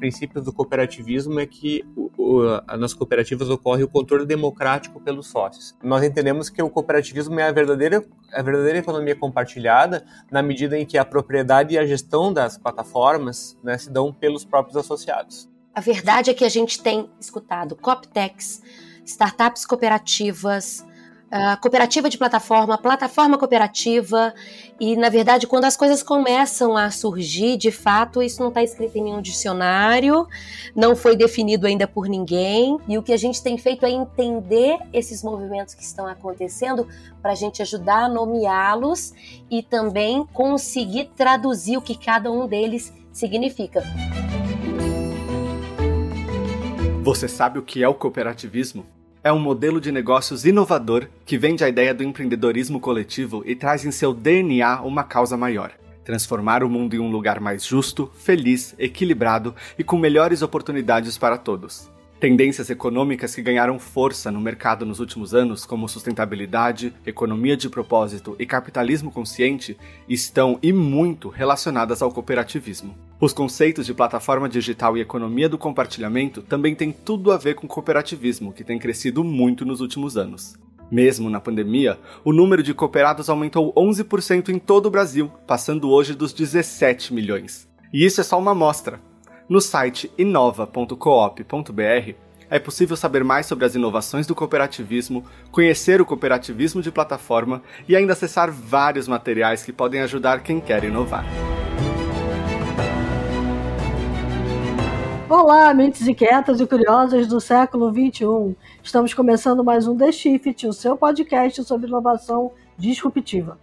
princípios do cooperativismo é que o, o, nas cooperativas ocorre o controle democrático pelos sócios. Nós entendemos que o cooperativismo é a verdadeira, a verdadeira economia compartilhada na medida em que a propriedade e a gestão das plataformas né, se dão pelos próprios associados. A verdade é que a gente tem escutado Coptex, startups cooperativas, uh, cooperativa de plataforma, plataforma cooperativa, e na verdade, quando as coisas começam a surgir, de fato, isso não está escrito em nenhum dicionário, não foi definido ainda por ninguém, e o que a gente tem feito é entender esses movimentos que estão acontecendo para a gente ajudar a nomeá-los e também conseguir traduzir o que cada um deles significa. Você sabe o que é o cooperativismo? É um modelo de negócios inovador que vende a ideia do empreendedorismo coletivo e traz em seu DNA uma causa maior: transformar o mundo em um lugar mais justo, feliz, equilibrado e com melhores oportunidades para todos. Tendências econômicas que ganharam força no mercado nos últimos anos, como sustentabilidade, economia de propósito e capitalismo consciente, estão e muito relacionadas ao cooperativismo. Os conceitos de plataforma digital e economia do compartilhamento também têm tudo a ver com cooperativismo, que tem crescido muito nos últimos anos. Mesmo na pandemia, o número de cooperados aumentou 11% em todo o Brasil, passando hoje dos 17 milhões. E isso é só uma amostra. No site inova.coop.br é possível saber mais sobre as inovações do cooperativismo, conhecer o cooperativismo de plataforma e ainda acessar vários materiais que podem ajudar quem quer inovar. Olá, mentes inquietas e curiosas do século XXI. Estamos começando mais um The Shift, o seu podcast sobre inovação disruptiva.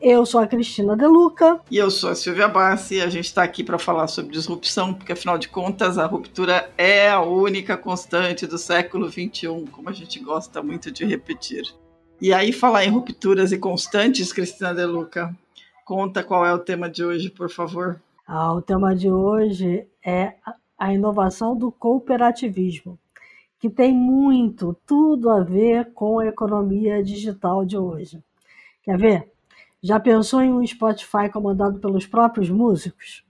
Eu sou a Cristina Deluca. E eu sou a Silvia Bassi. A gente está aqui para falar sobre disrupção, porque afinal de contas a ruptura é a única constante do século XXI, como a gente gosta muito de repetir. E aí, falar em rupturas e constantes, Cristina Deluca, conta qual é o tema de hoje, por favor. Ah, o tema de hoje é a inovação do cooperativismo, que tem muito, tudo a ver com a economia digital de hoje. Quer ver? Já pensou em um Spotify comandado pelos próprios músicos?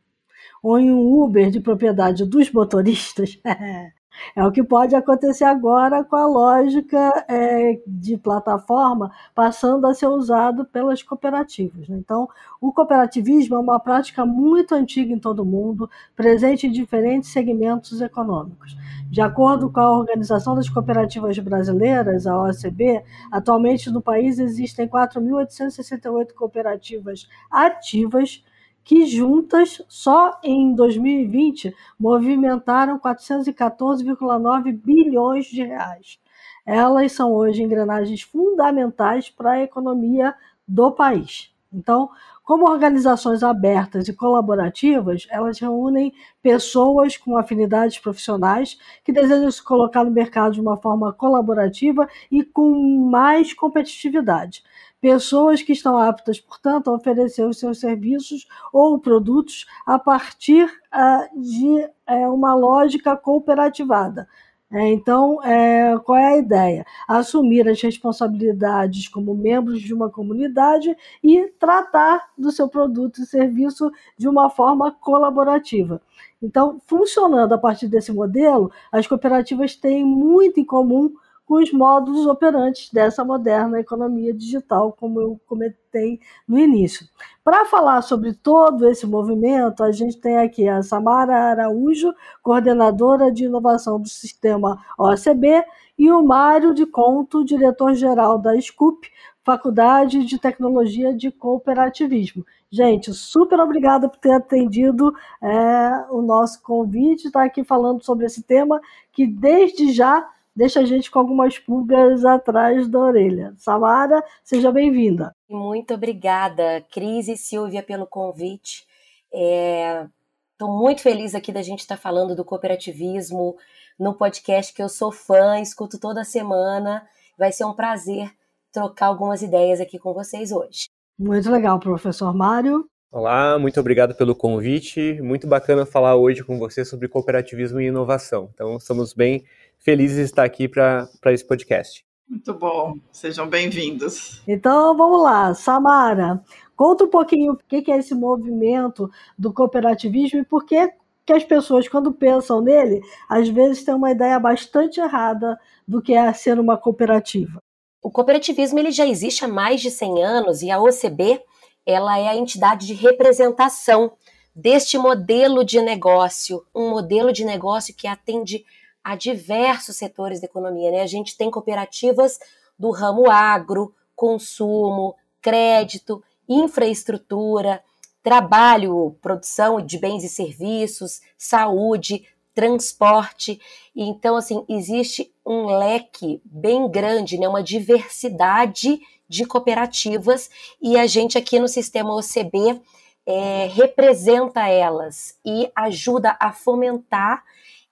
Ou em um Uber de propriedade dos motoristas? É o que pode acontecer agora com a lógica é, de plataforma passando a ser usado pelas cooperativas. Né? Então, o cooperativismo é uma prática muito antiga em todo o mundo, presente em diferentes segmentos econômicos. De acordo com a Organização das Cooperativas Brasileiras, a OCB, atualmente no país existem 4.868 cooperativas ativas que juntas, só em 2020, movimentaram 414,9 bilhões de reais. Elas são hoje engrenagens fundamentais para a economia do país. Então, como organizações abertas e colaborativas, elas reúnem pessoas com afinidades profissionais que desejam se colocar no mercado de uma forma colaborativa e com mais competitividade pessoas que estão aptas, portanto, a oferecer os seus serviços ou produtos a partir uh, de uh, uma lógica cooperativada. É, então, é, qual é a ideia? Assumir as responsabilidades como membros de uma comunidade e tratar do seu produto e serviço de uma forma colaborativa. Então, funcionando a partir desse modelo, as cooperativas têm muito em comum com os modos operantes dessa moderna economia digital, como eu comentei no início. Para falar sobre todo esse movimento, a gente tem aqui a Samara Araújo, coordenadora de inovação do sistema OCB, e o Mário de Conto, diretor-geral da SCUP, Faculdade de Tecnologia de Cooperativismo. Gente, super obrigada por ter atendido é, o nosso convite, estar tá aqui falando sobre esse tema que desde já deixa a gente com algumas pulgas atrás da orelha. Samara, seja bem-vinda. Muito obrigada, Cris e Silvia, pelo convite. Estou é, muito feliz aqui da gente estar tá falando do cooperativismo no podcast que eu sou fã, escuto toda semana. Vai ser um prazer trocar algumas ideias aqui com vocês hoje. Muito legal, professor Mário. Olá, muito obrigado pelo convite. Muito bacana falar hoje com você sobre cooperativismo e inovação. Então, estamos bem felizes de estar aqui para esse podcast. Muito bom, sejam bem-vindos. Então vamos lá, Samara, conta um pouquinho o que é esse movimento do cooperativismo e por que que as pessoas, quando pensam nele, às vezes têm uma ideia bastante errada do que é ser uma cooperativa. O cooperativismo ele já existe há mais de 100 anos e a OCB ela é a entidade de representação deste modelo de negócio, um modelo de negócio que atende a diversos setores da economia. Né? A gente tem cooperativas do ramo agro, consumo, crédito, infraestrutura, trabalho, produção de bens e serviços, saúde, transporte. Então, assim, existe um leque bem grande, né, uma diversidade de cooperativas e a gente aqui no sistema OCB é, representa elas e ajuda a fomentar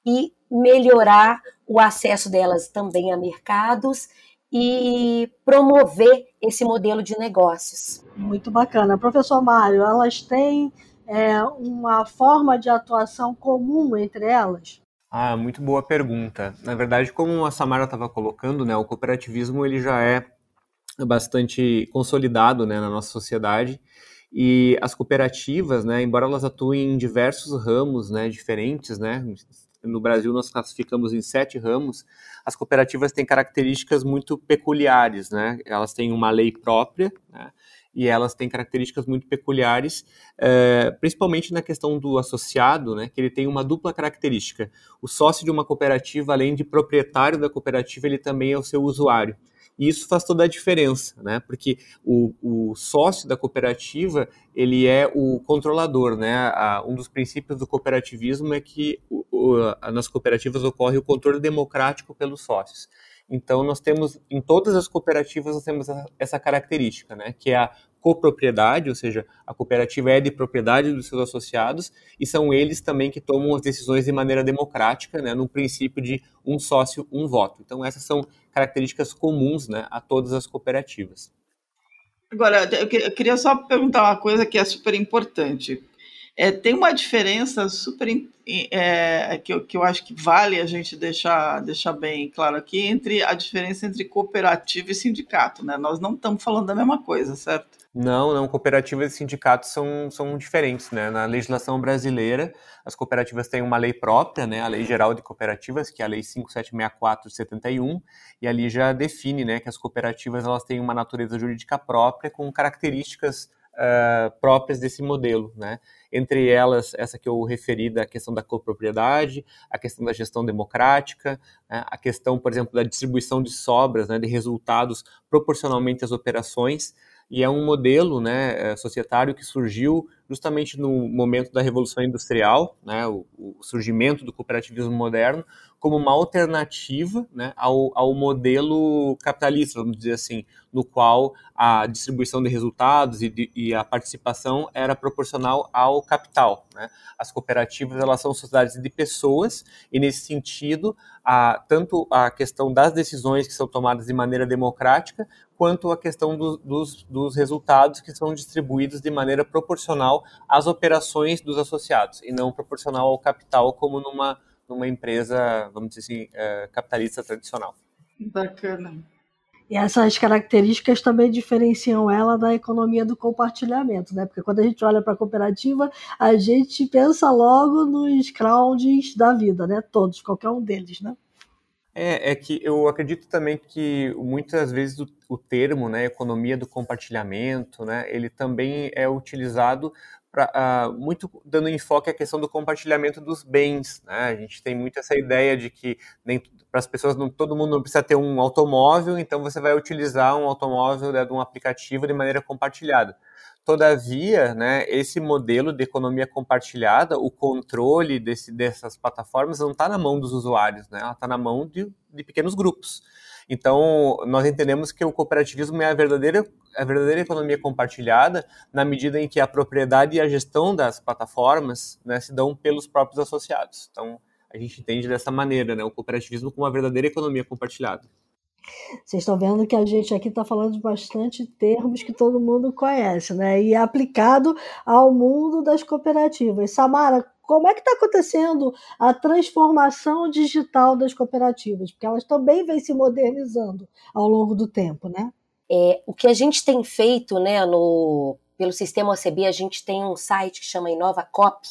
e melhorar o acesso delas também a mercados e promover esse modelo de negócios. Muito bacana. Professor Mário, elas têm é, uma forma de atuação comum entre elas? Ah, muito boa pergunta. Na verdade, como a Samara estava colocando, né, o cooperativismo ele já é bastante consolidado né, na nossa sociedade e as cooperativas, né, embora elas atuem em diversos ramos né, diferentes, né, no Brasil nós classificamos em sete ramos, as cooperativas têm características muito peculiares, né? Elas têm uma lei própria, né? E elas têm características muito peculiares, é, principalmente na questão do associado, né? Que ele tem uma dupla característica. O sócio de uma cooperativa, além de proprietário da cooperativa, ele também é o seu usuário. E isso faz toda a diferença, né? Porque o, o sócio da cooperativa, ele é o controlador, né? A, um dos princípios do cooperativismo é que o, o, nas cooperativas ocorre o controle democrático pelos sócios. Então, nós temos, em todas as cooperativas, nós temos essa característica, né, que é a copropriedade, ou seja, a cooperativa é de propriedade dos seus associados e são eles também que tomam as decisões de maneira democrática, né, no princípio de um sócio, um voto. Então, essas são características comuns né, a todas as cooperativas. Agora, eu queria só perguntar uma coisa que é super importante. É, tem uma diferença super é, que, eu, que eu acho que vale a gente deixar, deixar bem claro aqui entre a diferença entre cooperativa e sindicato. Né? Nós não estamos falando da mesma coisa, certo? Não, não. Cooperativas e sindicatos são, são diferentes. Né? Na legislação brasileira, as cooperativas têm uma lei própria, né? a Lei Geral de Cooperativas, que é a Lei 5764 de 71, e ali já define né, que as cooperativas elas têm uma natureza jurídica própria com características uh, próprias desse modelo, né? Entre elas, essa que eu referi da questão da copropriedade, a questão da gestão democrática, né? a questão, por exemplo, da distribuição de sobras, né, de resultados proporcionalmente às operações, e é um modelo né, eh, societário que surgiu justamente no momento da Revolução Industrial, né, o, o surgimento do cooperativismo moderno, como uma alternativa né, ao, ao modelo capitalista, vamos dizer assim, no qual a distribuição de resultados e, de, e a participação era proporcional ao capital. Né? As cooperativas elas são sociedades de pessoas e nesse sentido, a, tanto a questão das decisões que são tomadas de maneira democrática, quanto a questão do, dos, dos resultados que são distribuídos de maneira proporcional às operações dos associados e não proporcional ao capital como numa numa empresa, vamos dizer assim, é, capitalista tradicional. Bacana. E essas características também diferenciam ela da economia do compartilhamento, né? Porque quando a gente olha para a cooperativa, a gente pensa logo nos crowds da vida, né? Todos, qualquer um deles, né? É, é que eu acredito também que muitas vezes o, o termo, né, economia do compartilhamento, né, ele também é utilizado pra, uh, muito dando enfoque à questão do compartilhamento dos bens. Né? A gente tem muito essa ideia de que para as pessoas não, todo mundo não precisa ter um automóvel, então você vai utilizar um automóvel né, de um aplicativo de maneira compartilhada. Todavia, né, esse modelo de economia compartilhada, o controle desse, dessas plataformas não está na mão dos usuários, né? ela está na mão de, de pequenos grupos. Então, nós entendemos que o cooperativismo é a verdadeira, a verdadeira economia compartilhada, na medida em que a propriedade e a gestão das plataformas né, se dão pelos próprios associados. Então, a gente entende dessa maneira, né, o cooperativismo como uma verdadeira economia compartilhada. Vocês estão vendo que a gente aqui está falando de bastante termos que todo mundo conhece, né? E é aplicado ao mundo das cooperativas. Samara, como é que está acontecendo a transformação digital das cooperativas? Porque elas também vêm se modernizando ao longo do tempo, né? É, o que a gente tem feito, né, no, pelo sistema OCB, a gente tem um site que chama Inova Cop,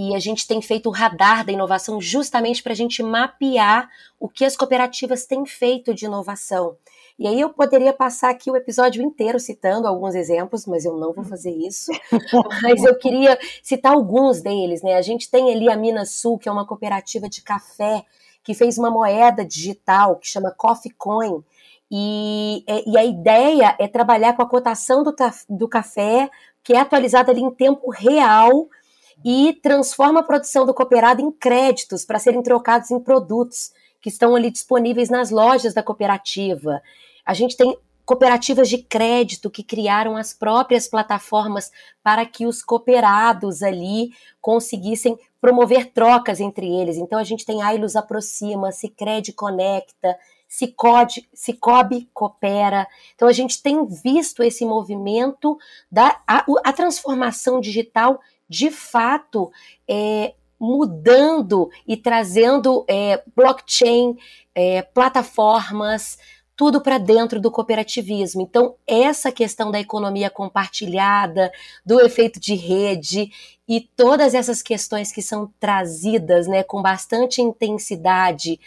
e a gente tem feito o radar da inovação justamente para a gente mapear o que as cooperativas têm feito de inovação. E aí eu poderia passar aqui o episódio inteiro citando alguns exemplos, mas eu não vou fazer isso. mas eu queria citar alguns deles, né? A gente tem ali a Minas Sul, que é uma cooperativa de café que fez uma moeda digital que chama Coffee Coin. E, e a ideia é trabalhar com a cotação do, do café, que é atualizada ali em tempo real e transforma a produção do cooperado em créditos para serem trocados em produtos que estão ali disponíveis nas lojas da cooperativa. A gente tem cooperativas de crédito que criaram as próprias plataformas para que os cooperados ali conseguissem promover trocas entre eles. Então a gente tem Ailos Aproxima, Cicred Conecta, Cicode, Cicobi Coopera. Então a gente tem visto esse movimento da a, a transformação digital de fato é, mudando e trazendo é, blockchain, é, plataformas, tudo para dentro do cooperativismo. Então, essa questão da economia compartilhada, do efeito de rede e todas essas questões que são trazidas né, com bastante intensidade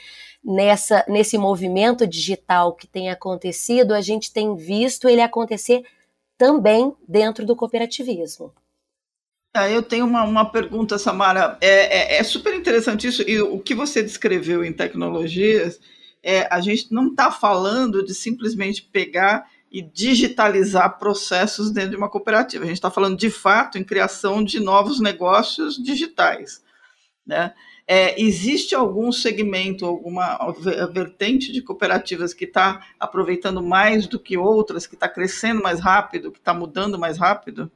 nessa, nesse movimento digital que tem acontecido, a gente tem visto ele acontecer também dentro do cooperativismo. Ah, eu tenho uma, uma pergunta, Samara. É, é, é, super interessante isso, e o que você descreveu em tecnologias, é, a gente não está falando de simplesmente pegar e digitalizar processos dentro de uma cooperativa. A gente está falando, de fato, em criação de novos negócios digitais. Né? É, existe algum segmento, alguma vertente de cooperativas que está aproveitando mais do que outras, que está crescendo mais rápido, que está mudando mais rápido?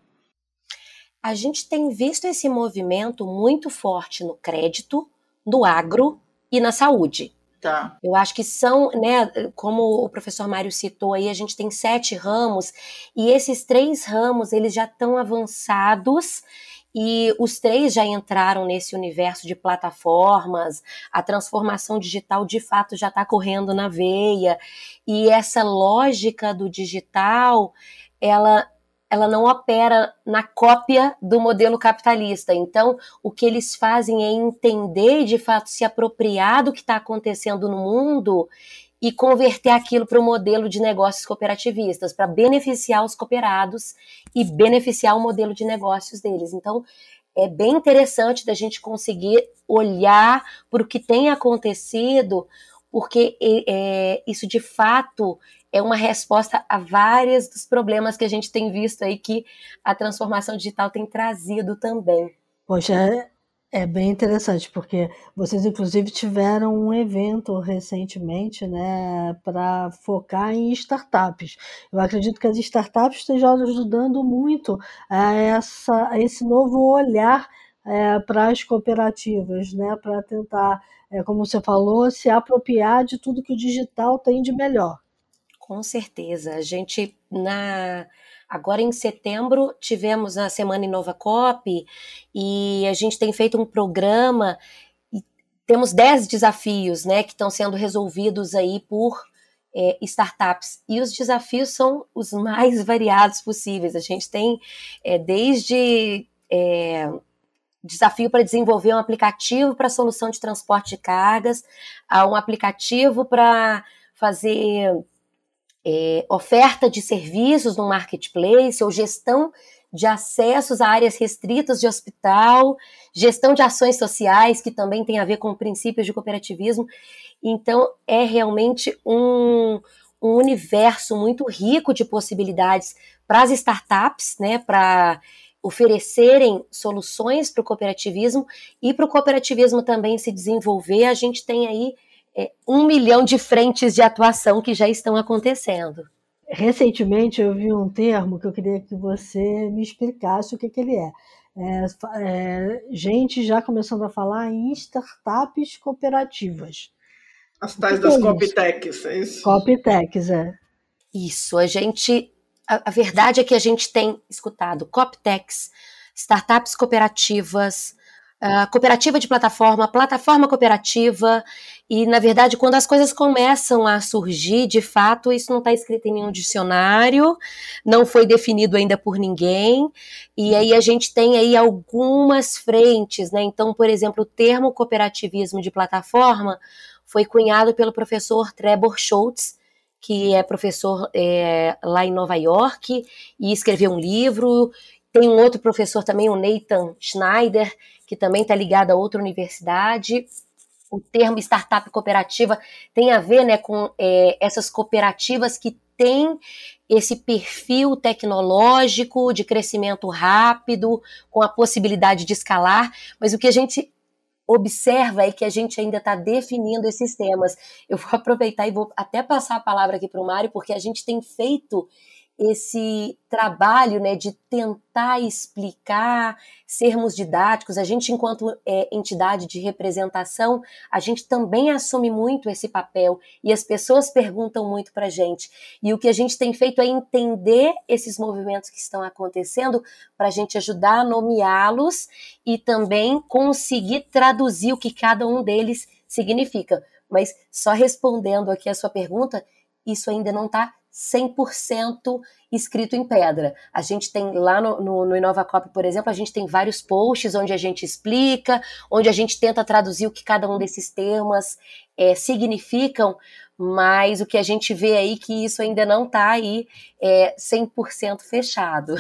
A gente tem visto esse movimento muito forte no crédito, no agro e na saúde. Tá. Eu acho que são, né, como o professor Mário citou aí, a gente tem sete ramos e esses três ramos eles já estão avançados e os três já entraram nesse universo de plataformas, a transformação digital de fato já está correndo na veia e essa lógica do digital ela ela não opera na cópia do modelo capitalista. Então, o que eles fazem é entender e, de fato, se apropriar do que está acontecendo no mundo e converter aquilo para o modelo de negócios cooperativistas, para beneficiar os cooperados e beneficiar o modelo de negócios deles. Então, é bem interessante da gente conseguir olhar para o que tem acontecido, porque é, isso de fato é uma resposta a vários dos problemas que a gente tem visto aí que a transformação digital tem trazido também. Poxa, é, é bem interessante, porque vocês inclusive tiveram um evento recentemente, né, para focar em startups. Eu acredito que as startups estejam ajudando muito a, essa, a esse novo olhar é, para as cooperativas, né, para tentar, é, como você falou, se apropriar de tudo que o digital tem de melhor. Com certeza. A gente, na agora em setembro, tivemos a Semana Inova Cop e a gente tem feito um programa e temos 10 desafios né, que estão sendo resolvidos aí por é, startups. E os desafios são os mais variados possíveis. A gente tem é, desde. É, desafio para desenvolver um aplicativo para solução de transporte de cargas, a um aplicativo para fazer é, oferta de serviços no marketplace ou gestão de acessos a áreas restritas de hospital, gestão de ações sociais, que também tem a ver com princípios de cooperativismo. Então, é realmente um, um universo muito rico de possibilidades para as startups, né, para oferecerem soluções para o cooperativismo e para o cooperativismo também se desenvolver. A gente tem aí é, um milhão de frentes de atuação que já estão acontecendo. Recentemente eu vi um termo que eu queria que você me explicasse o que, que ele é. É, é. gente já começando a falar em startups cooperativas. As tais das é Coptechs, é isso? Coptechs, é. Isso, a gente. A, a, verdade é que a gente tem escutado Coptechs, startups cooperativas, uh, cooperativa de plataforma, plataforma cooperativa, e na verdade, quando as coisas começam a surgir, de fato, isso não está escrito em nenhum dicionário, não foi definido ainda por ninguém, e aí a gente tem aí algumas frentes, né? Então, por exemplo, o termo cooperativismo de plataforma foi cunhado pelo professor Trevor Schultz, que é professor é, lá em Nova York e escreveu um livro. Tem um outro professor também, o Nathan Schneider, que também está ligado a outra universidade. O termo startup cooperativa tem a ver né, com é, essas cooperativas que têm esse perfil tecnológico de crescimento rápido, com a possibilidade de escalar, mas o que a gente observa é que a gente ainda está definindo esses temas. Eu vou aproveitar e vou até passar a palavra aqui para o Mário, porque a gente tem feito esse trabalho né, de tentar explicar, sermos didáticos. A gente, enquanto é, entidade de representação, a gente também assume muito esse papel e as pessoas perguntam muito para a gente. E o que a gente tem feito é entender esses movimentos que estão acontecendo para a gente ajudar a nomeá-los e também conseguir traduzir o que cada um deles significa. Mas só respondendo aqui a sua pergunta, isso ainda não está 100% escrito em pedra. A gente tem lá no, no, no InovaCop, por exemplo, a gente tem vários posts onde a gente explica, onde a gente tenta traduzir o que cada um desses termos é, significam, mas o que a gente vê aí que isso ainda não está aí é, 100% fechado.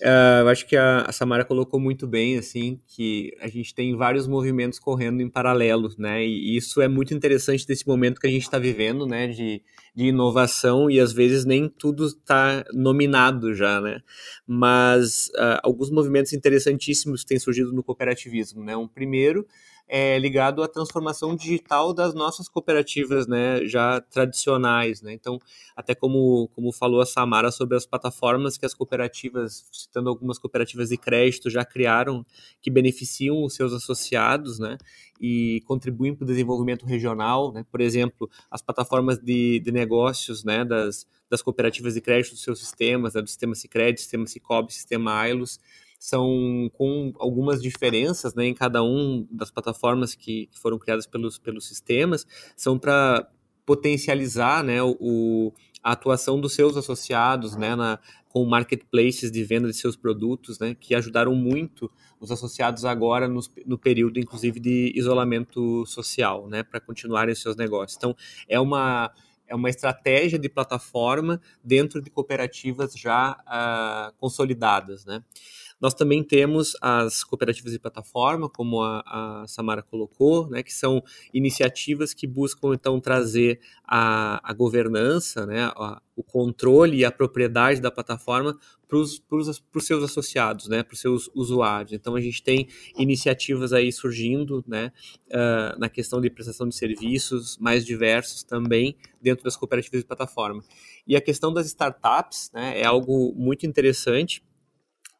Uh, eu acho que a, a, Samara colocou muito bem, assim, que a gente tem vários movimentos correndo em paralelo, né? E isso é muito interessante desse momento que a gente está vivendo, né? De, de inovação e às vezes nem tudo está nominado já, né? Mas uh, alguns movimentos interessantíssimos têm surgido no cooperativismo, né? Um primeiro é, ligado à transformação digital das nossas cooperativas, né, já tradicionais, né? Então, até como, como falou a Samara sobre as plataformas que as cooperativas, citando algumas cooperativas de crédito, já criaram, que beneficiam os seus associados, né? E contribuem para o desenvolvimento regional, né? Por exemplo, as plataformas de, de negócios, né, das, das cooperativas de crédito dos seus sistemas, né, do sistema Sicredi, sistema Cicobi, sistema Ailos, são com algumas diferenças né, em cada um das plataformas que, que foram criadas pelos, pelos sistemas, são para potencializar né, o, a atuação dos seus associados né, na, com marketplaces de venda de seus produtos, né, que ajudaram muito os associados agora no, no período, inclusive, de isolamento social, né, para continuarem seus negócios. Então, é uma, é uma estratégia de plataforma dentro de cooperativas já uh, consolidadas, né. Nós também temos as cooperativas de plataforma, como a, a Samara colocou, né, que são iniciativas que buscam então trazer a, a governança, né, a, o controle e a propriedade da plataforma para os seus associados, né, para os seus usuários. Então a gente tem iniciativas aí surgindo, né, uh, na questão de prestação de serviços mais diversos também dentro das cooperativas de plataforma. E a questão das startups, né, é algo muito interessante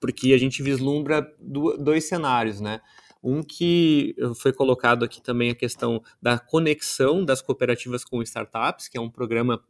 porque a gente vislumbra dois cenários, né? Um que foi colocado aqui também a questão da conexão das cooperativas com startups, que é um programa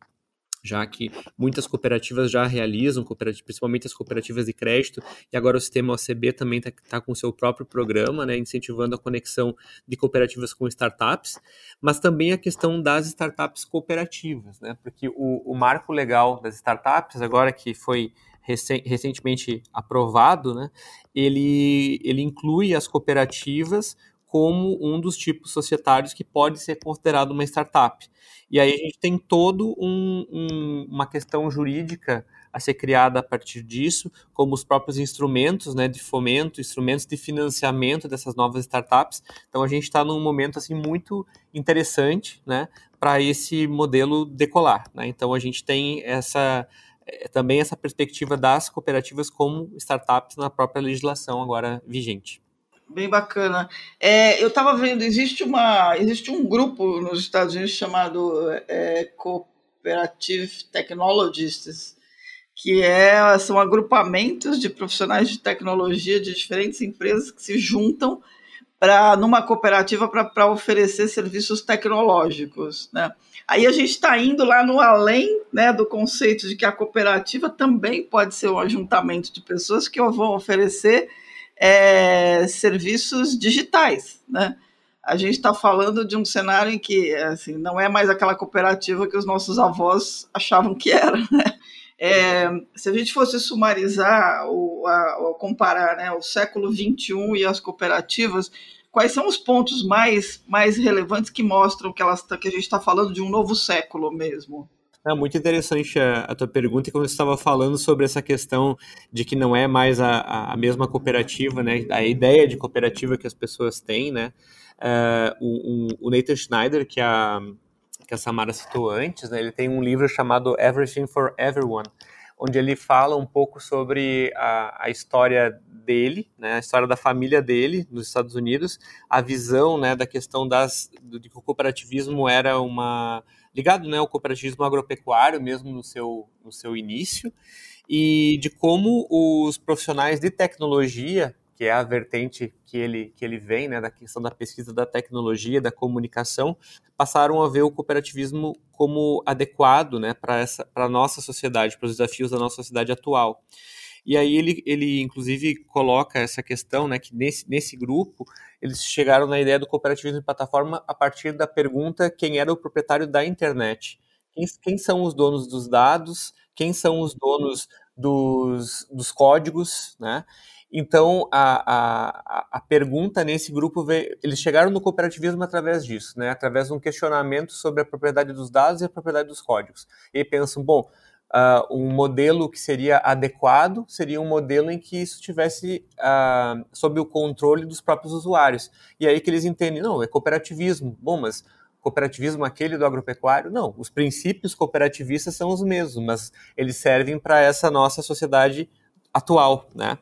já que muitas cooperativas já realizam, principalmente as cooperativas de crédito, e agora o sistema OCB também está tá com o seu próprio programa, né, incentivando a conexão de cooperativas com startups, mas também a questão das startups cooperativas, né, porque o, o marco legal das startups, agora que foi recentemente aprovado, né, ele, ele inclui as cooperativas como um dos tipos societários que pode ser considerado uma startup. E aí a gente tem todo um, um, uma questão jurídica a ser criada a partir disso, como os próprios instrumentos né, de fomento, instrumentos de financiamento dessas novas startups. Então a gente está num momento assim muito interessante né, para esse modelo decolar. Né? Então a gente tem essa também essa perspectiva das cooperativas como startups na própria legislação agora vigente. Bem bacana. É, eu estava vendo, existe, uma, existe um grupo nos Estados Unidos chamado é, Cooperative Technologists, que é, são agrupamentos de profissionais de tecnologia de diferentes empresas que se juntam para numa cooperativa para oferecer serviços tecnológicos. Né? Aí a gente está indo lá no além né, do conceito de que a cooperativa também pode ser um ajuntamento de pessoas que vão oferecer é, serviços digitais, né? A gente está falando de um cenário em que assim, não é mais aquela cooperativa que os nossos avós achavam que era, né? É, se a gente fosse sumarizar ou, comparar né, o século XXI e as cooperativas, quais são os pontos mais, mais relevantes que mostram que, elas, que a gente está falando de um novo século mesmo? É muito interessante a, a, tua pergunta, e como você estava falando sobre essa questão de que não é mais a, a mesma cooperativa, né? A ideia de cooperativa que as pessoas têm, né? Uh, o, o, Nathan Schneider, que a, que a Samara citou antes, né? Ele tem um livro chamado Everything for Everyone, onde ele fala um pouco sobre a, a história dele, né, a história da família dele nos Estados Unidos, a visão né, da questão das, do, de que o cooperativismo era uma ligado né, ao cooperativismo agropecuário mesmo no seu, no seu início, e de como os profissionais de tecnologia, que é a vertente que ele, que ele vem, né, da questão da pesquisa da tecnologia, da comunicação, passaram a ver o cooperativismo como adequado né, para a nossa sociedade, para os desafios da nossa sociedade atual. E aí ele, ele inclusive coloca essa questão, né, que nesse, nesse grupo eles chegaram na ideia do cooperativismo de plataforma a partir da pergunta quem era o proprietário da internet. Quem, quem são os donos dos dados, quem são os donos dos, dos códigos, né? Então, a, a, a pergunta nesse grupo, veio, eles chegaram no cooperativismo através disso, né? através de um questionamento sobre a propriedade dos dados e a propriedade dos códigos. E pensam, bom, uh, um modelo que seria adequado seria um modelo em que isso estivesse uh, sob o controle dos próprios usuários. E aí que eles entendem, não, é cooperativismo. Bom, mas cooperativismo aquele do agropecuário? Não, os princípios cooperativistas são os mesmos, mas eles servem para essa nossa sociedade atual, né?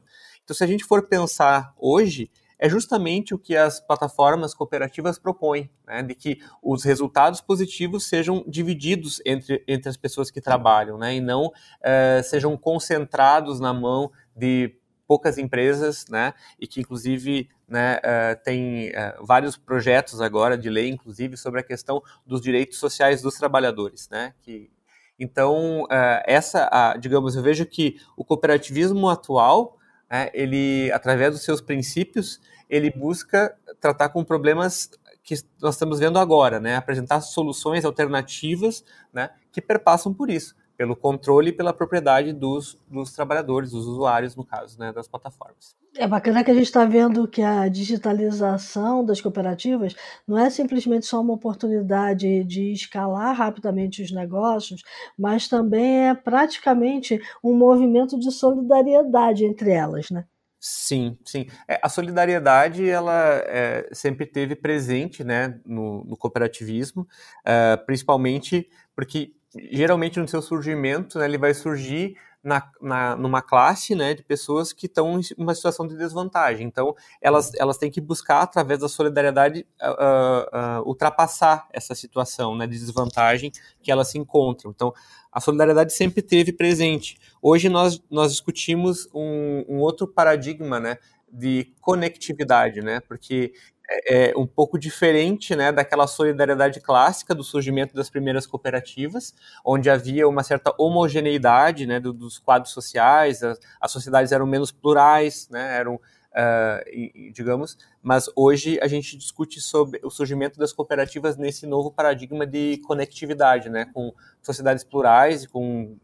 Então, se a gente for pensar hoje, é justamente o que as plataformas cooperativas propõem, né, de que os resultados positivos sejam divididos entre, entre as pessoas que trabalham, né, e não uh, sejam concentrados na mão de poucas empresas, né, e que inclusive né, uh, tem uh, vários projetos agora de lei, inclusive sobre a questão dos direitos sociais dos trabalhadores, né, que então essa, digamos, eu vejo que o cooperativismo atual né, ele, através dos seus princípios, ele busca tratar com problemas que nós estamos vendo agora, né? Apresentar soluções alternativas, né? Que perpassam por isso, pelo controle e pela propriedade dos, dos trabalhadores, dos usuários, no caso, né? Das plataformas. É bacana que a gente está vendo que a digitalização das cooperativas não é simplesmente só uma oportunidade de escalar rapidamente os negócios, mas também é praticamente um movimento de solidariedade entre elas, né? Sim, sim. É, a solidariedade ela é, sempre teve presente, né, no, no cooperativismo, é, principalmente porque geralmente no seu surgimento né, ele vai surgir na, na, numa classe né, de pessoas que estão em uma situação de desvantagem. Então, elas, elas têm que buscar, através da solidariedade, uh, uh, ultrapassar essa situação né, de desvantagem que elas se encontram. Então, a solidariedade sempre teve presente. Hoje, nós, nós discutimos um, um outro paradigma né, de conectividade, né, porque é, é um pouco diferente né, daquela solidariedade clássica do surgimento das primeiras cooperativas, onde havia uma certa homogeneidade né, do, dos quadros sociais, as, as, sociedades eram menos plurais, né, eram, uh, digamos, mas hoje a gente discute sobre o surgimento das cooperativas nesse novo paradigma de conectividade, né, com sociedades plurais e com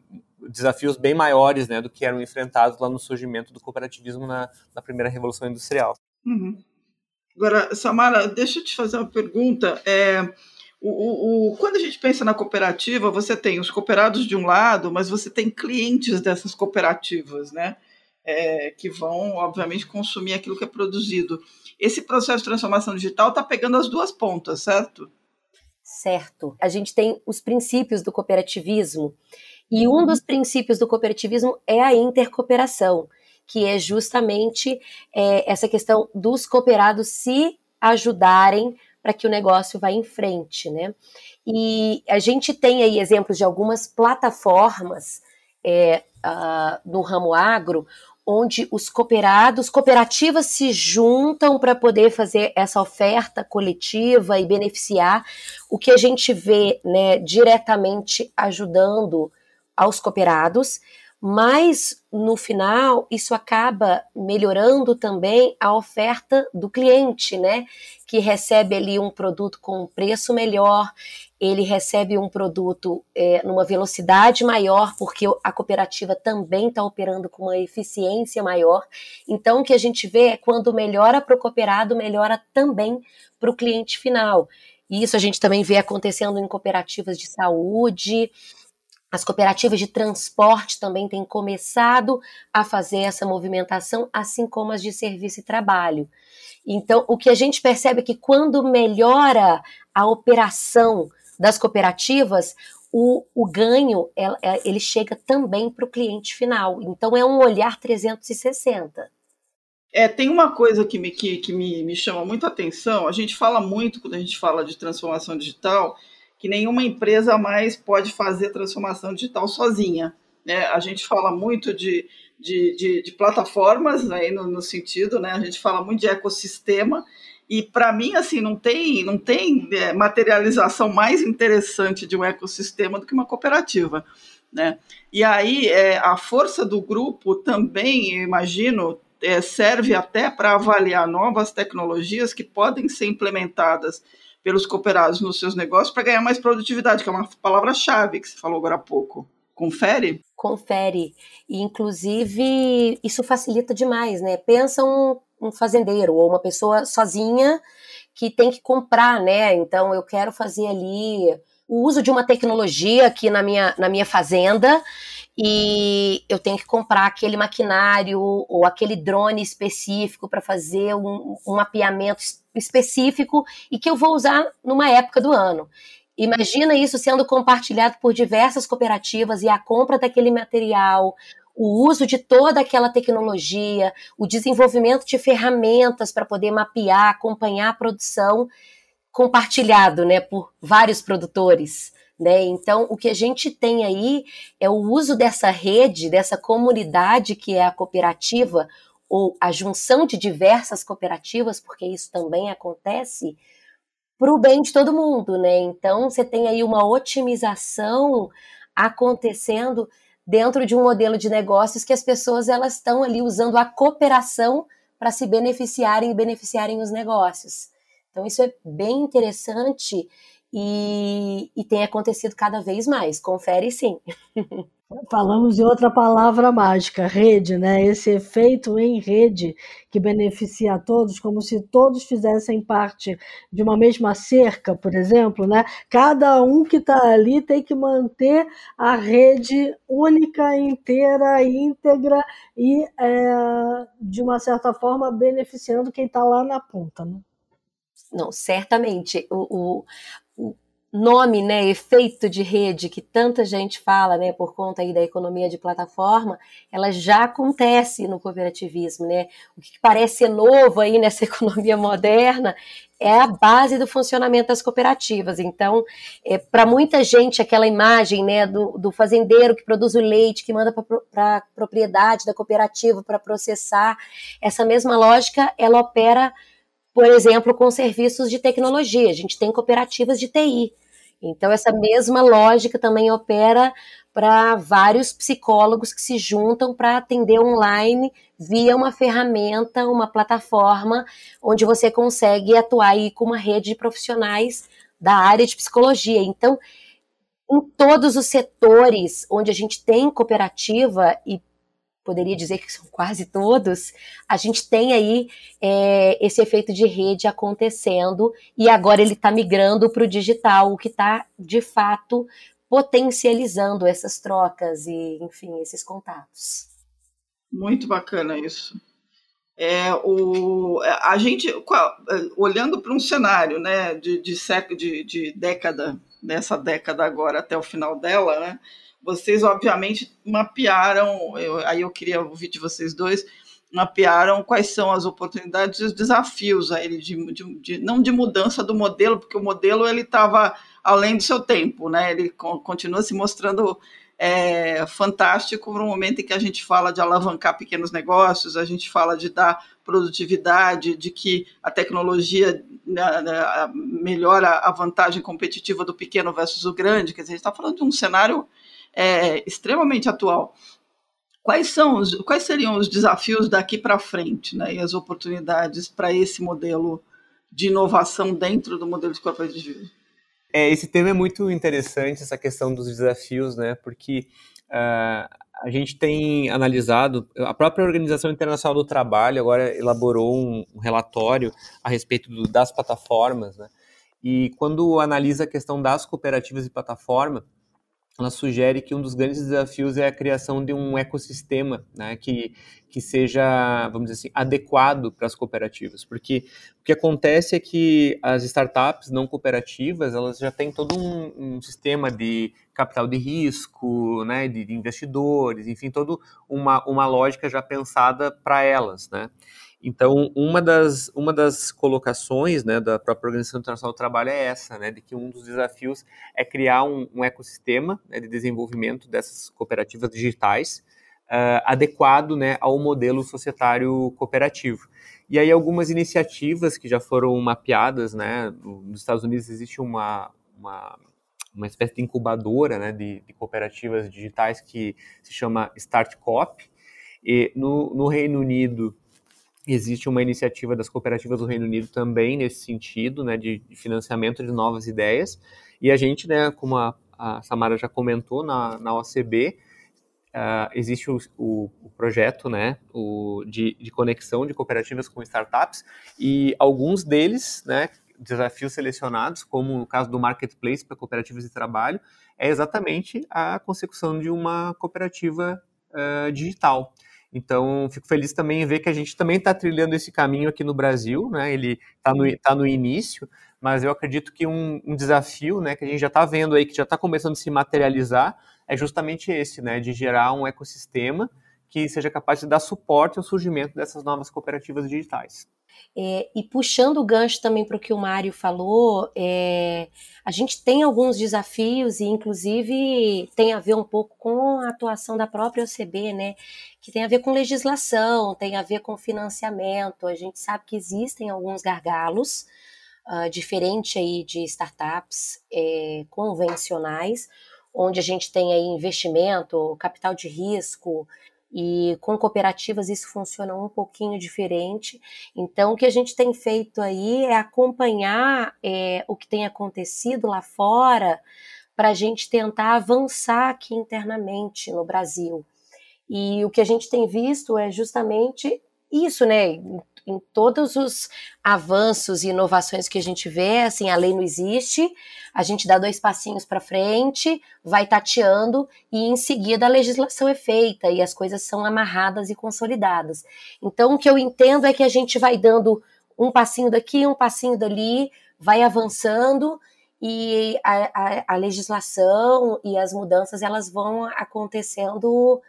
desafios bem maiores né, do que eram enfrentados lá no surgimento do cooperativismo na, na primeira revolução industrial. Uhum. Agora, Samara, deixa eu te fazer uma pergunta. É, o, o, o, quando a gente pensa na cooperativa, você tem os cooperados de um lado, mas você tem clientes dessas cooperativas, né? É, que vão, obviamente, consumir aquilo que é produzido. Esse processo de transformação digital está pegando as duas pontas, certo? Certo. A gente tem os princípios do cooperativismo, e um dos princípios do cooperativismo é a intercooperação que é justamente é, essa questão dos cooperados se ajudarem para que o negócio vá em frente, né? E a gente tem aí exemplos de algumas plataformas é, uh, no ramo agro, onde os cooperados, cooperativas se juntam para poder fazer essa oferta coletiva e beneficiar o que a gente vê né, diretamente ajudando aos cooperados, mas no final isso acaba melhorando também a oferta do cliente, né? Que recebe ali um produto com um preço melhor, ele recebe um produto é, numa velocidade maior, porque a cooperativa também está operando com uma eficiência maior. Então, o que a gente vê é quando melhora para o cooperado, melhora também para o cliente final. E isso a gente também vê acontecendo em cooperativas de saúde, as cooperativas de transporte também têm começado a fazer essa movimentação, assim como as de serviço e trabalho. Então, o que a gente percebe é que quando melhora a operação das cooperativas, o, o ganho é, ele chega também para o cliente final. Então, é um olhar 360. É, tem uma coisa que, me, que, que me, me chama muito a atenção. A gente fala muito, quando a gente fala de transformação digital, que nenhuma empresa mais pode fazer transformação digital sozinha. Né? A gente fala muito de, de, de, de plataformas, aí no, no, sentido, né? a gente fala muito de ecossistema, e para mim, assim, não tem, não tem é, materialização mais interessante de um ecossistema do que uma cooperativa. Né? E aí, é, a força do grupo também, eu imagino, é, serve até para avaliar novas tecnologias que podem ser implementadas pelos cooperados nos seus negócios para ganhar mais produtividade, que é uma palavra-chave que você falou agora há pouco. Confere? Confere. E, inclusive, isso facilita demais, né? Pensa um, um fazendeiro ou uma pessoa sozinha que tem que comprar, né? Então, eu quero fazer ali o uso de uma tecnologia aqui na minha, na minha fazenda e eu tenho que comprar aquele maquinário ou aquele drone específico para fazer um, um, mapeamento específico e que eu vou usar numa época do ano. Imagina isso sendo compartilhado por diversas cooperativas e a compra daquele material, o uso de toda aquela tecnologia, o desenvolvimento de ferramentas para poder mapear, acompanhar a produção compartilhado, né, por vários produtores. Né? Então, o que a gente tem aí é o uso dessa rede, dessa comunidade que é a cooperativa, ou a junção de diversas cooperativas, porque isso também acontece, para o bem de todo mundo. Né? Então, você tem aí uma otimização acontecendo dentro de um modelo de negócios que as pessoas elas estão ali usando a cooperação para se beneficiarem e beneficiarem os negócios. Então, isso é bem interessante e, e tem acontecido cada vez mais. Confere sim. Falamos de outra palavra mágica, rede, né? Esse efeito em rede que beneficia a todos, como se todos fizessem parte de uma mesma cerca, por exemplo, né? Cada um que está ali tem que manter a rede única, inteira, íntegra e, é, de uma certa forma, beneficiando quem está lá na ponta, né? Não, certamente. O, o, nome, né, efeito de rede que tanta gente fala, né, por conta aí da economia de plataforma, ela já acontece no cooperativismo, né? O que parece ser novo aí nessa economia moderna é a base do funcionamento das cooperativas. Então, é, para muita gente, aquela imagem né, do, do fazendeiro que produz o leite, que manda para a propriedade da cooperativa para processar, essa mesma lógica, ela opera por exemplo, com serviços de tecnologia. A gente tem cooperativas de TI. Então, essa mesma lógica também opera para vários psicólogos que se juntam para atender online via uma ferramenta, uma plataforma, onde você consegue atuar aí com uma rede de profissionais da área de psicologia. Então, em todos os setores onde a gente tem cooperativa e poderia dizer que são quase todos, a gente tem aí é, esse efeito de rede acontecendo e agora ele está migrando para o digital, o que está de fato potencializando essas trocas e, enfim, esses contatos. Muito bacana isso. É, o, a gente, olhando para um cenário né, de, de, de, de década, nessa década agora até o final dela, né, vocês, obviamente, mapearam, eu, aí eu queria ouvir de vocês dois, mapearam quais são as oportunidades e os desafios aí de, de, de não de mudança do modelo, porque o modelo ele estava além do seu tempo, né? Ele continua se mostrando é, fantástico no momento em que a gente fala de alavancar pequenos negócios, a gente fala de dar produtividade, de que a tecnologia né, né melhora a vantagem competitiva do pequeno versus o grande. Quer dizer, a gente está falando de um cenário é, extremamente atual. quais são os, quais seriam os desafios daqui para frente, né, e as oportunidades para esse modelo de inovação dentro do modelo de cooperativismo? É, esse tema é muito interessante, essa questão dos desafios, né, porque uh, a gente tem analisado, a própria Organização Internacional do Trabalho agora elaborou um, um relatório a respeito do, das plataformas, né, e quando analisa a questão das cooperativas e plataforma, ela sugere que um dos grandes desafios é a criação de um ecossistema né, que, que seja, vamos dizer assim, adequado para as cooperativas, porque o que acontece é que as startups não cooperativas, elas já têm todo um, um sistema de capital de risco, né, de, de investidores, enfim, toda uma, uma lógica já pensada para elas, né, então, uma das, uma das colocações né, da própria Organização Internacional do Trabalho é essa, né, de que um dos desafios é criar um, um ecossistema né, de desenvolvimento dessas cooperativas digitais uh, adequado né, ao modelo societário cooperativo. E aí algumas iniciativas que já foram mapeadas, né, nos Estados Unidos existe uma, uma, uma espécie de incubadora né, de, de cooperativas digitais que se chama StartCop, e no, no Reino Unido Existe uma iniciativa das cooperativas do Reino Unido também nesse sentido, né, de, financiamento de novas ideias. E a gente, né, como a, a Samara já comentou, na, na OCB, uh, ah, existe o, o, o, projeto né, o, de, de conexão de cooperativas com startups, e alguns deles, né, desafios selecionados, como no caso do Marketplace para cooperativas de trabalho, é exatamente a consecução de uma cooperativa uh, digital. Então, fico feliz também em ver que a gente também está trilhando esse caminho aqui no Brasil, né? Ele está no, tá no início, mas eu acredito que um, um desafio, né, que a gente já está vendo aí, que já está começando a se materializar, é justamente esse, né, de gerar um ecossistema que seja capaz de dar suporte ao surgimento dessas novas cooperativas digitais. É, e puxando o gancho também para o que o Mário falou, é, a gente tem alguns desafios e, inclusive, tem a ver um pouco com a atuação da própria OCB, né? Que tem a ver com legislação, tem a ver com financiamento. A gente sabe que existem alguns gargalos, uh, diferente aí de startups é, convencionais, onde a gente tem aí investimento, capital de risco, e com cooperativas isso funciona um pouquinho diferente. Então, o que a gente tem feito aí é acompanhar é, o que tem acontecido lá fora para a gente tentar avançar aqui internamente no Brasil. E o que a gente tem visto é justamente isso, né? Todos os avanços e inovações que a gente vê, assim, a lei não existe, a gente dá dois passinhos para frente, vai tateando e em seguida a legislação é feita e as coisas são amarradas e consolidadas. Então, o que eu entendo é que a gente vai dando um passinho daqui, um passinho dali, vai avançando e a, a, a legislação e as mudanças elas vão acontecendo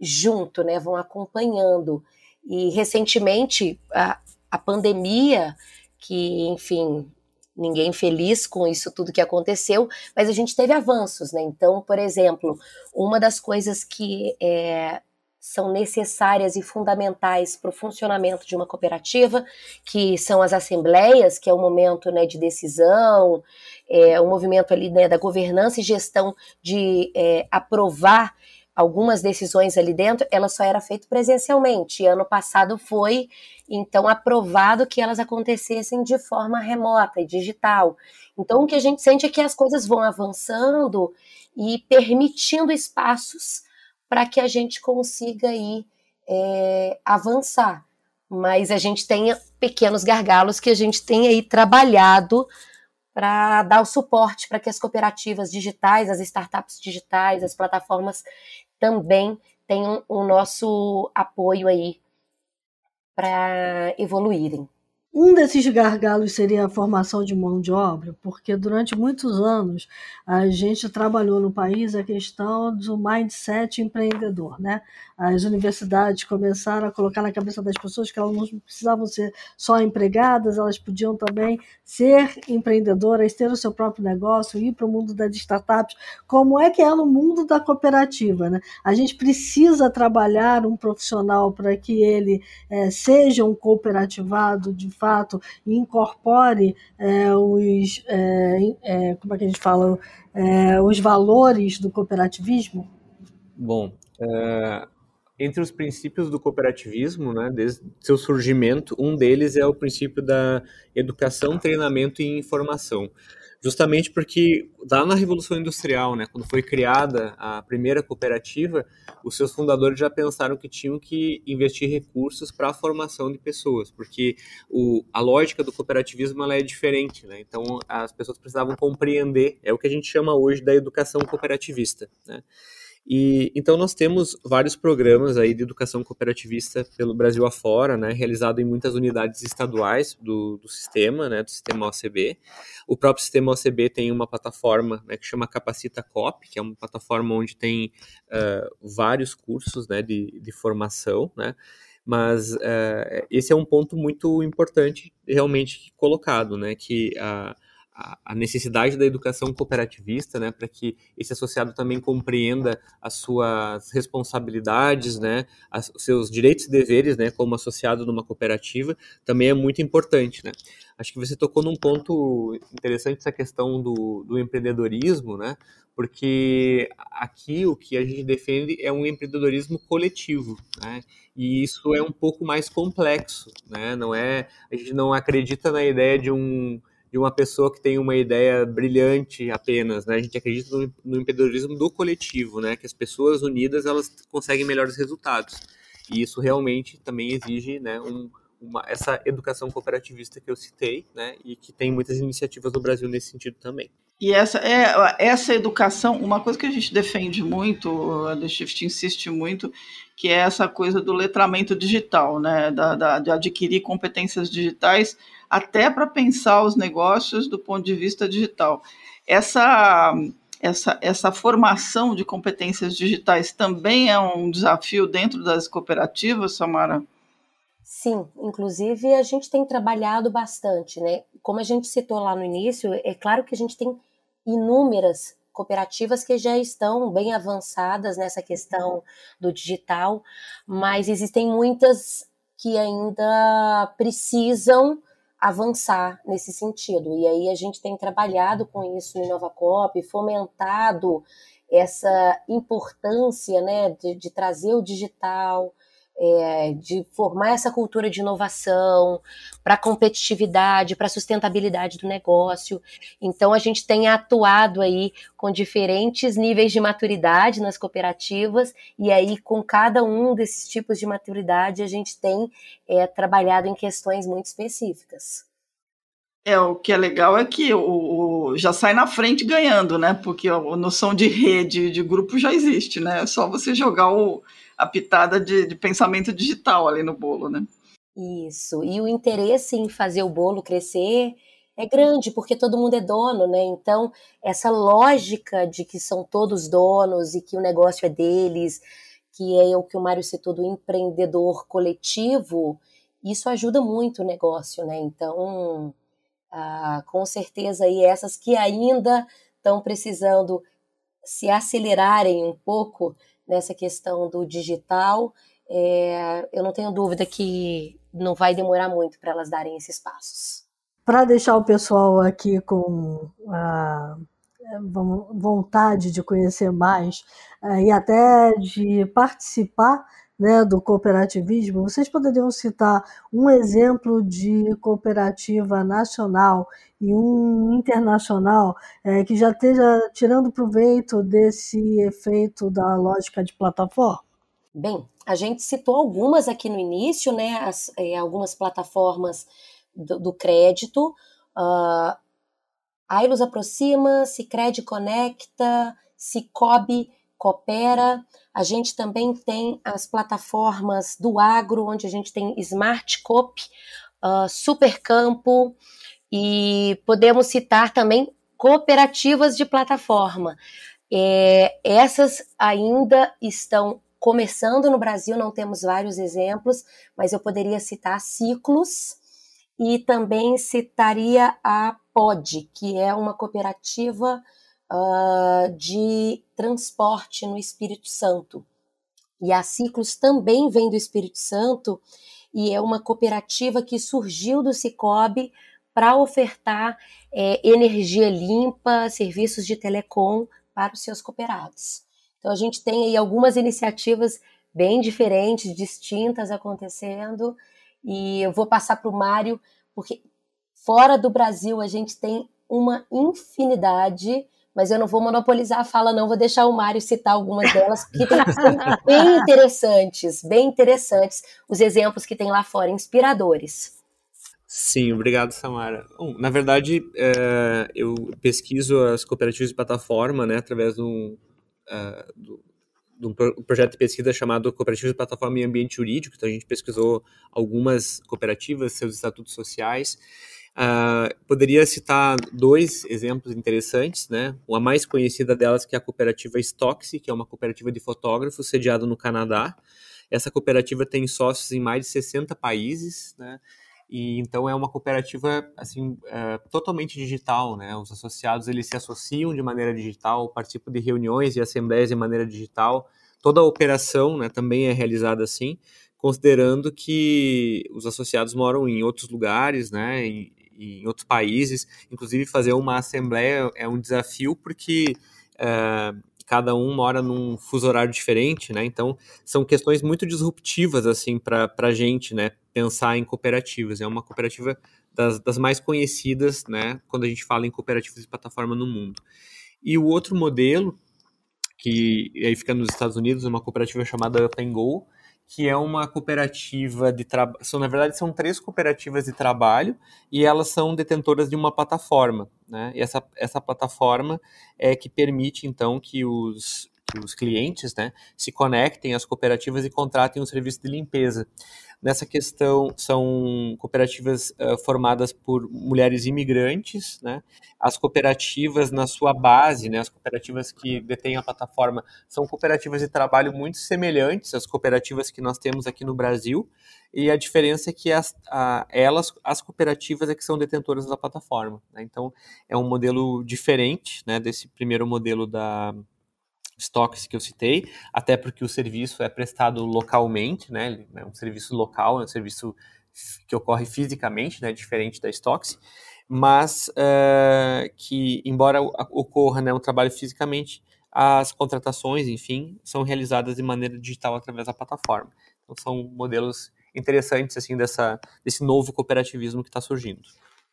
junto, né? Vão acompanhando. E recentemente, a, a pandemia, que, enfim, ninguém feliz com isso tudo que aconteceu, mas a gente teve avanços, né? Então, por exemplo, uma das coisas que é, são necessárias e fundamentais para o funcionamento de uma cooperativa, que são as assembleias, que é o momento né, de decisão, é, o movimento ali né, da governança e gestão de é, aprovar algumas decisões ali dentro, ela só era feita presencialmente. E ano passado foi, então, aprovado que elas acontecessem de forma remota e digital. Então, o que a gente sente é que as coisas vão avançando e permitindo espaços para que a gente consiga aí é, avançar. Mas a gente tem pequenos gargalos que a gente tem aí trabalhado para dar o suporte para que as cooperativas digitais, as startups digitais, as plataformas também tenham o nosso apoio aí para evoluírem. Um desses gargalos seria a formação de mão de obra, porque durante muitos anos a gente trabalhou no país a questão do mindset empreendedor, né? As universidades começaram a colocar na cabeça das pessoas que elas não precisavam ser só empregadas, elas podiam também ser empreendedoras, ter o seu próprio negócio, ir para o mundo das startups. Como é que é no mundo da cooperativa, né? A gente precisa trabalhar um profissional para que ele é, seja um cooperativado de fato fato e incorpore é, os, é, é, como é que a gente fala, é, os valores do cooperativismo? Bom, é, Entre os princípios do cooperativismo, né, desde seu surgimento, um deles é o princípio da educação, treinamento e informação justamente porque lá na Revolução Industrial, né, quando foi criada a primeira cooperativa, os seus fundadores já pensaram que tinham que investir recursos para a formação de pessoas, porque o, a lógica do cooperativismo ela é diferente, né? Então as pessoas precisavam compreender, é o que a gente chama hoje da educação cooperativista, né? E então nós temos vários programas aí de educação cooperativista pelo Brasil afora, né, realizado em muitas unidades estaduais do, do sistema, né, do sistema OCB. O próprio sistema OCB tem uma plataforma né, que chama Capacita Cop, que é uma plataforma onde tem uh, vários cursos, né, de, de formação, né, mas uh, esse é um ponto muito importante realmente colocado, né, que a a necessidade da educação cooperativista, né, para que esse associado também compreenda as suas responsabilidades, né, os seus direitos e deveres, né, como associado numa cooperativa, também é muito importante, né. Acho que você tocou num ponto interessante essa questão do, do empreendedorismo, né, porque aqui o que a gente defende é um empreendedorismo coletivo, né, e isso é um pouco mais complexo, né, não é, a gente não acredita na ideia de um de uma pessoa que tem uma ideia brilhante apenas, né? A gente acredita no, no empreendedorismo do coletivo, né? Que as pessoas unidas elas conseguem melhores resultados. E isso realmente também exige, né, um, uma, essa educação cooperativista que eu citei, né, e que tem muitas iniciativas no Brasil nesse sentido também. E essa, é, essa educação, uma coisa que a gente defende muito, a The Shift insiste muito, que é essa coisa do letramento digital, né, da, da de adquirir competências digitais até para pensar os negócios do ponto de vista digital. Essa, essa, essa formação de competências digitais também é um desafio dentro das cooperativas, Samara? Sim, inclusive a gente tem trabalhado bastante, né? Como a gente citou lá no início, é claro que a gente tem inúmeras cooperativas que já estão bem avançadas nessa questão do digital, mas existem muitas que ainda precisam avançar nesse sentido. E aí a gente tem trabalhado com isso no InovaCop, fomentado essa importância né, de, de trazer o digital, é, de formar essa cultura de inovação para competitividade, para sustentabilidade do negócio. Então a gente tem atuado aí com diferentes níveis de maturidade nas cooperativas e aí com cada um desses tipos de maturidade a gente tem é, trabalhado em questões muito específicas. É, o que é legal é que o, o, já sai na frente ganhando, né? Porque a noção de rede, de grupo já existe, né? É só você jogar o, a pitada de, de pensamento digital ali no bolo, né? Isso. E o interesse em fazer o bolo crescer é grande, porque todo mundo é dono, né? Então, essa lógica de que são todos donos e que o negócio é deles, que é o que o Mário citou do empreendedor coletivo, isso ajuda muito o negócio, né? Então, ah, com certeza aí essas que ainda estão precisando se acelerarem um pouco nessa questão do digital, é, eu não tenho dúvida que não vai demorar muito para elas darem esses passos. Para deixar o pessoal aqui com a vontade de conhecer mais é, e até de participar né, do cooperativismo, vocês poderiam citar um exemplo de cooperativa nacional e um internacional é, que já esteja tirando proveito desse efeito da lógica de plataforma? Bem, a gente citou algumas aqui no início, né, as, é, algumas plataformas do, do crédito. Uh, a Ilus Aproxima, Cicred Conecta, Cicobi Coopera. A gente também tem as plataformas do agro, onde a gente tem Smart Cop, uh, Supercampo, e podemos citar também cooperativas de plataforma. É, essas ainda estão começando no Brasil, não temos vários exemplos, mas eu poderia citar Ciclos e também citaria a POD, que é uma cooperativa uh, de transporte no Espírito Santo. E a Ciclos também vem do Espírito Santo e é uma cooperativa que surgiu do Cicobi para ofertar é, energia limpa, serviços de telecom para os seus cooperados. Então a gente tem aí algumas iniciativas bem diferentes, distintas acontecendo. E eu vou passar para o Mário, porque fora do Brasil a gente tem uma infinidade, mas eu não vou monopolizar a fala, não, vou deixar o Mário citar algumas delas, porque tem bem interessantes, bem interessantes os exemplos que tem lá fora, inspiradores. Sim, obrigado, Samara. Bom, na verdade, é, eu pesquiso as cooperativas de plataforma, né, através do, uh, do, de um projeto de pesquisa chamado Cooperativas de Plataforma e Ambiente Jurídico. Então, a gente pesquisou algumas cooperativas, seus estatutos sociais. Uh, poderia citar dois exemplos interessantes, né? A mais conhecida delas que é a cooperativa Stoxy, que é uma cooperativa de fotógrafos sediada no Canadá. Essa cooperativa tem sócios em mais de 60 países, né? E então é uma cooperativa assim é, totalmente digital, né? Os associados eles se associam de maneira digital, participam de reuniões e assembleias de maneira digital. Toda a operação, né, também é realizada assim, considerando que os associados moram em outros lugares, né, em outros países. Inclusive fazer uma assembleia é um desafio porque é, cada um mora num fuso horário diferente, né? Então são questões muito disruptivas assim para a gente, né? Pensar em cooperativas. É uma cooperativa das, das, mais conhecidas, né? Quando a gente fala em cooperativas de plataforma no mundo. E o outro modelo que aí fica nos Estados Unidos, uma cooperativa chamada Up and Go, que é uma cooperativa de trabalho. São, na verdade, são três cooperativas de trabalho e elas são detentoras de uma plataforma. Né? E essa, essa plataforma é que permite, então, que os, que os clientes né, se conectem às cooperativas e contratem um serviço de limpeza. Nessa questão, são cooperativas uh, formadas por mulheres imigrantes, né? As cooperativas, na sua base, né, as cooperativas que detêm a plataforma, são cooperativas de trabalho muito semelhantes às cooperativas que nós temos aqui no Brasil, e a diferença é que as, a, elas, as cooperativas, é que são detentoras da plataforma. Né? Então, é um modelo diferente né, desse primeiro modelo da, estoques que eu citei, até porque o serviço é prestado localmente, né, é um serviço local, é um serviço que ocorre fisicamente, né, diferente da Stocks, mas uh, que, embora ocorra né, um trabalho fisicamente, as contratações, enfim, são realizadas de maneira digital através da plataforma. Então, são modelos interessantes, assim, dessa, desse novo cooperativismo que está surgindo.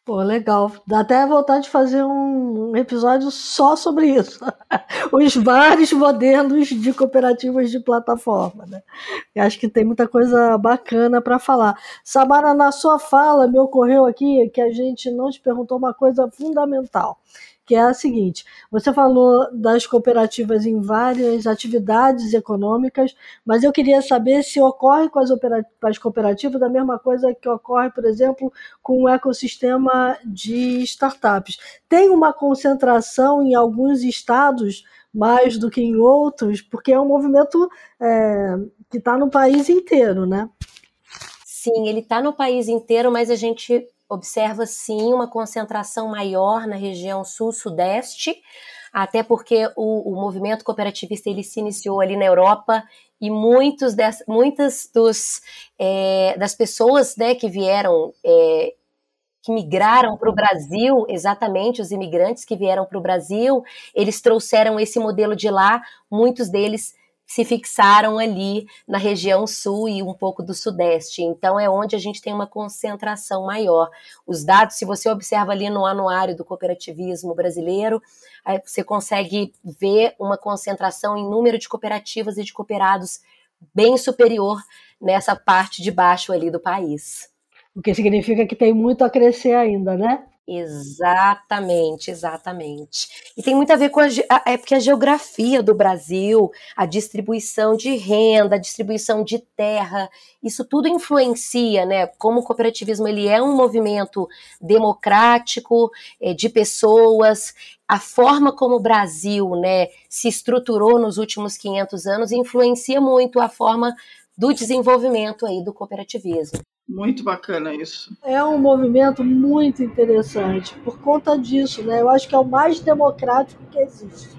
Pô, legal. Dá até vontade de fazer um episódio só sobre isso. Os vários modelos de cooperativas de plataforma. Né? Eu acho que tem muita coisa bacana para falar. Samara, na sua fala, me ocorreu aqui que a gente não te perguntou uma coisa fundamental que é a seguinte: você falou das cooperativas em várias atividades econômicas, mas eu queria saber se ocorre com as, as cooperativas a mesma coisa que ocorre, por exemplo, com o ecossistema de startups. Tem uma concentração em alguns estados mais do que em outros, porque é um movimento é, que está no país inteiro, né? Sim, ele está no país inteiro, mas a gente observa sim uma concentração maior na região sul-sudeste, até porque o, o, movimento cooperativista ele se iniciou ali na Europa e muitos des, muitas dos, é, das pessoas né, que vieram, é, que migraram para o Brasil, exatamente os imigrantes que vieram para o Brasil, eles trouxeram esse modelo de lá, muitos deles se fixaram ali na região sul e um pouco do sudeste. Então é onde a gente tem uma concentração maior. Os dados, se você observa ali no anuário do cooperativismo brasileiro, você consegue ver uma concentração em número de cooperativas e de cooperados bem superior nessa parte de baixo ali do país. O que significa que tem muito a crescer ainda, né? Exatamente, exatamente. E tem muito a ver com a, é porque a geografia do Brasil, a distribuição de renda, a distribuição de terra, isso tudo influencia, né? Como o cooperativismo ele é um movimento democrático, é, de pessoas, a forma como o Brasil, né, se estruturou nos últimos 500 anos influencia muito a forma do desenvolvimento aí do cooperativismo. Muito bacana isso. É um movimento muito interessante por conta disso, né? Eu acho que é o mais democrático que existe.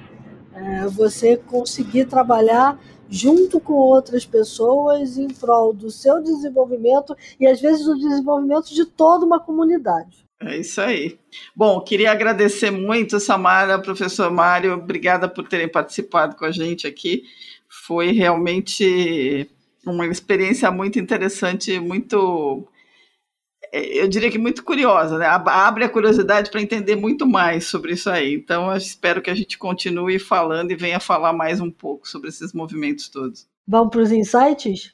É você conseguir trabalhar junto com outras pessoas em prol do seu desenvolvimento e às vezes do desenvolvimento de toda uma comunidade. É isso aí. Bom, queria agradecer muito, Samara, professor Mário, obrigada por terem participado com a gente aqui. Foi realmente uma experiência muito interessante, muito é, eu diria que muito curiosa, né? Abre a curiosidade para entender muito mais sobre isso aí. Então, eu espero que a gente continue falando e venha falar mais um pouco sobre esses movimentos todos. Vamos para os insights?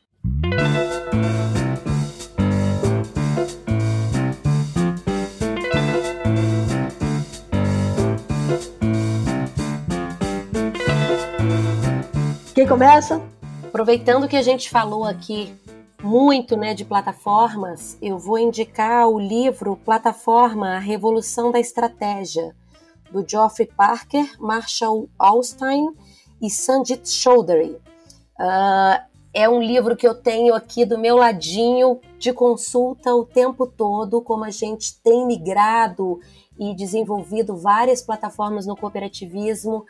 Quem começa? Aproveitando que a gente falou aqui muito né, de plataformas, eu vou indicar o livro Plataforma, a Revolução da Estratégia, do Geoffrey Parker, Marshall Alstein e Sanjit Choudhury. Uh, é um livro que eu tenho aqui do meu ladinho de consulta o tempo todo, como a gente tem migrado e desenvolvido várias plataformas no cooperativismo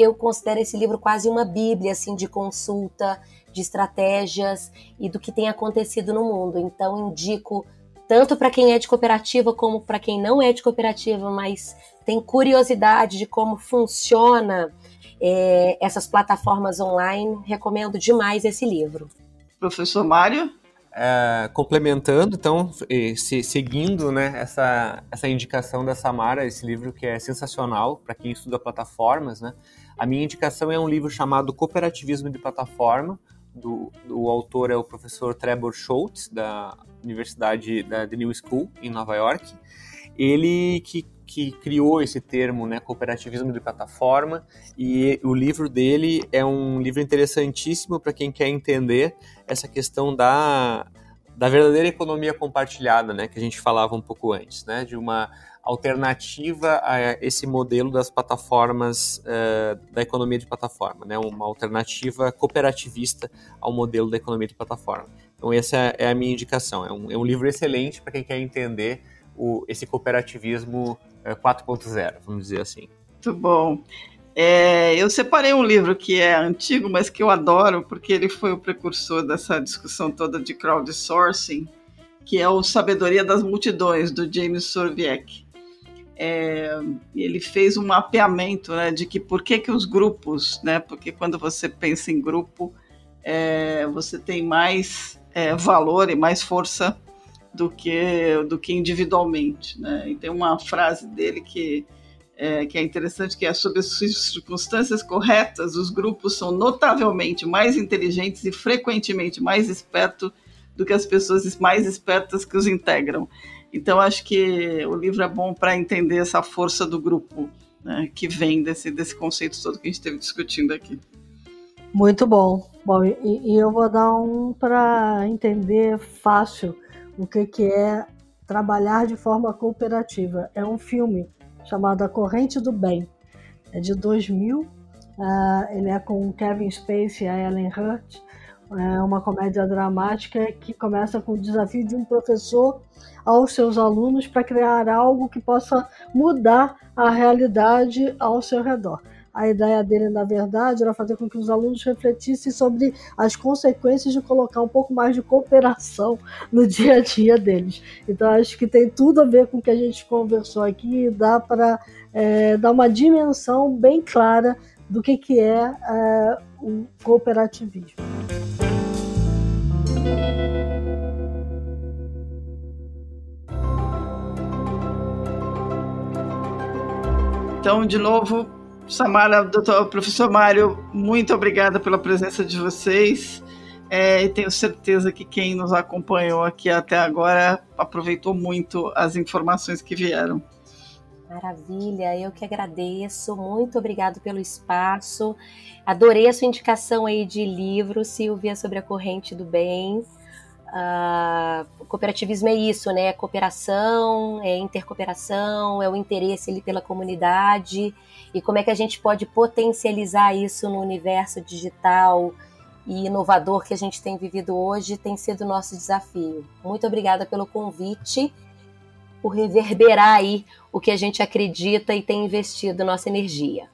eu considero esse livro quase uma bíblia assim de consulta, de estratégias e do que tem acontecido no mundo. Então indico tanto para quem é de cooperativa como para quem não é de cooperativa, mas tem curiosidade de como funciona é, essas plataformas online, recomendo demais esse livro. Professor Mário? É, complementando, então, se, seguindo né, essa, essa indicação da Samara, esse livro que é sensacional para quem estuda plataformas, né? A minha indicação é um livro chamado Cooperativismo de Plataforma, do, do autor é o professor Trevor Schultz, da Universidade da The New School, em Nova York. Ele que que criou esse termo, né, cooperativismo de plataforma, e o livro dele é um livro interessantíssimo para quem quer entender essa questão da, da verdadeira economia compartilhada, né, que a gente falava um pouco antes, né, de uma alternativa a esse modelo das plataformas uh, da economia de plataforma, né, uma alternativa cooperativista ao modelo da economia de plataforma. Então essa é a minha indicação. É um, é um livro excelente para quem quer entender o, esse cooperativismo 4.0, é, vamos dizer assim. Muito bom. É, eu separei um livro que é antigo, mas que eu adoro, porque ele foi o precursor dessa discussão toda de crowdsourcing, que é o Sabedoria das Multidões, do James Sorviek. É, ele fez um mapeamento né, de que por que, que os grupos, né, porque quando você pensa em grupo, é, você tem mais é, valor e mais força do que, do que individualmente. Né? E tem uma frase dele que é, que é interessante, que é sobre as circunstâncias corretas, os grupos são notavelmente mais inteligentes e frequentemente mais espertos do que as pessoas mais espertas que os integram. Então, acho que o livro é bom para entender essa força do grupo, né, que vem desse, desse conceito todo que a gente esteve discutindo aqui. Muito bom. Bom, e, e eu vou dar um para entender fácil o que, que é trabalhar de forma cooperativa. É um filme chamado A Corrente do Bem. É de 2000. Uh, ah, ele é com Kevin Spacey e a Ellen Hurt. É uma comédia dramática que começa com o desafio de um professor aos seus alunos para criar algo que possa mudar a realidade ao seu redor. A ideia dele, na verdade, era fazer com que os alunos refletissem sobre as consequências de colocar um pouco mais de cooperação no dia a dia deles. Então, acho que tem tudo a ver com o que a gente conversou aqui e dá para é, dar uma dimensão bem clara do que, que é, é o cooperativismo. Então, de novo, Samara, doutor, professor Mário, muito obrigada pela presença de vocês. É, e tenho certeza que quem nos acompanhou aqui até agora aproveitou muito as informações que vieram. Maravilha, eu que agradeço. Muito obrigado pelo espaço. Adorei a sua indicação aí de livro, Silvia, sobre a corrente do bem. Uh, cooperativismo é isso, né? É cooperação, é intercooperação, é o interesse ali pela comunidade e como é que a gente pode potencializar isso no universo digital e inovador que a gente tem vivido hoje tem sido o nosso desafio. Muito obrigada pelo convite, por reverberar aí o que a gente acredita e tem investido nossa energia.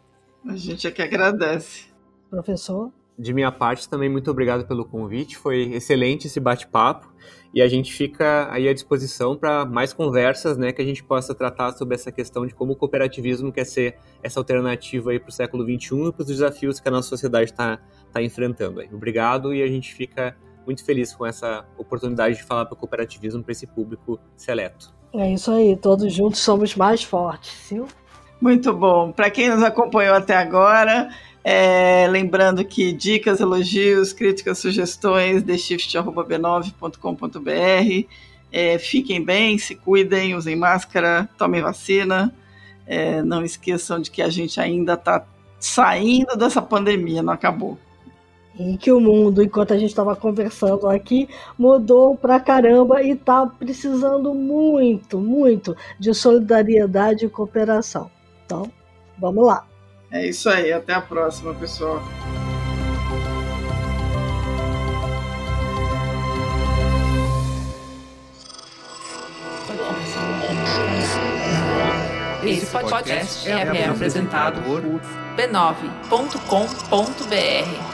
A gente é que agradece. Professor? De minha parte, também muito obrigado pelo convite. Foi excelente esse bate-papo e a gente fica aí à disposição para mais conversas, né, que a gente possa tratar sobre essa questão de como o cooperativismo quer ser essa alternativa aí para o século XXI e para os desafios que a nossa sociedade está tá enfrentando. Aí. Obrigado e a gente fica muito feliz com essa oportunidade de falar para o cooperativismo para esse público seleto. É isso aí, todos juntos somos mais fortes, sim? Muito bom. Para quem nos acompanhou até agora, é, lembrando que dicas, elogios, críticas, sugestões, theshift.b9.com.br. É, fiquem bem, se cuidem, usem máscara, tomem vacina. É, não esqueçam de que a gente ainda está saindo dessa pandemia, não acabou. E que o mundo, enquanto a gente estava conversando aqui, mudou pra caramba e está precisando muito, muito de solidariedade e cooperação. Então, vamos lá. É isso aí, até a próxima, pessoal. Esse podcast é, é apresentado por b9.com.br.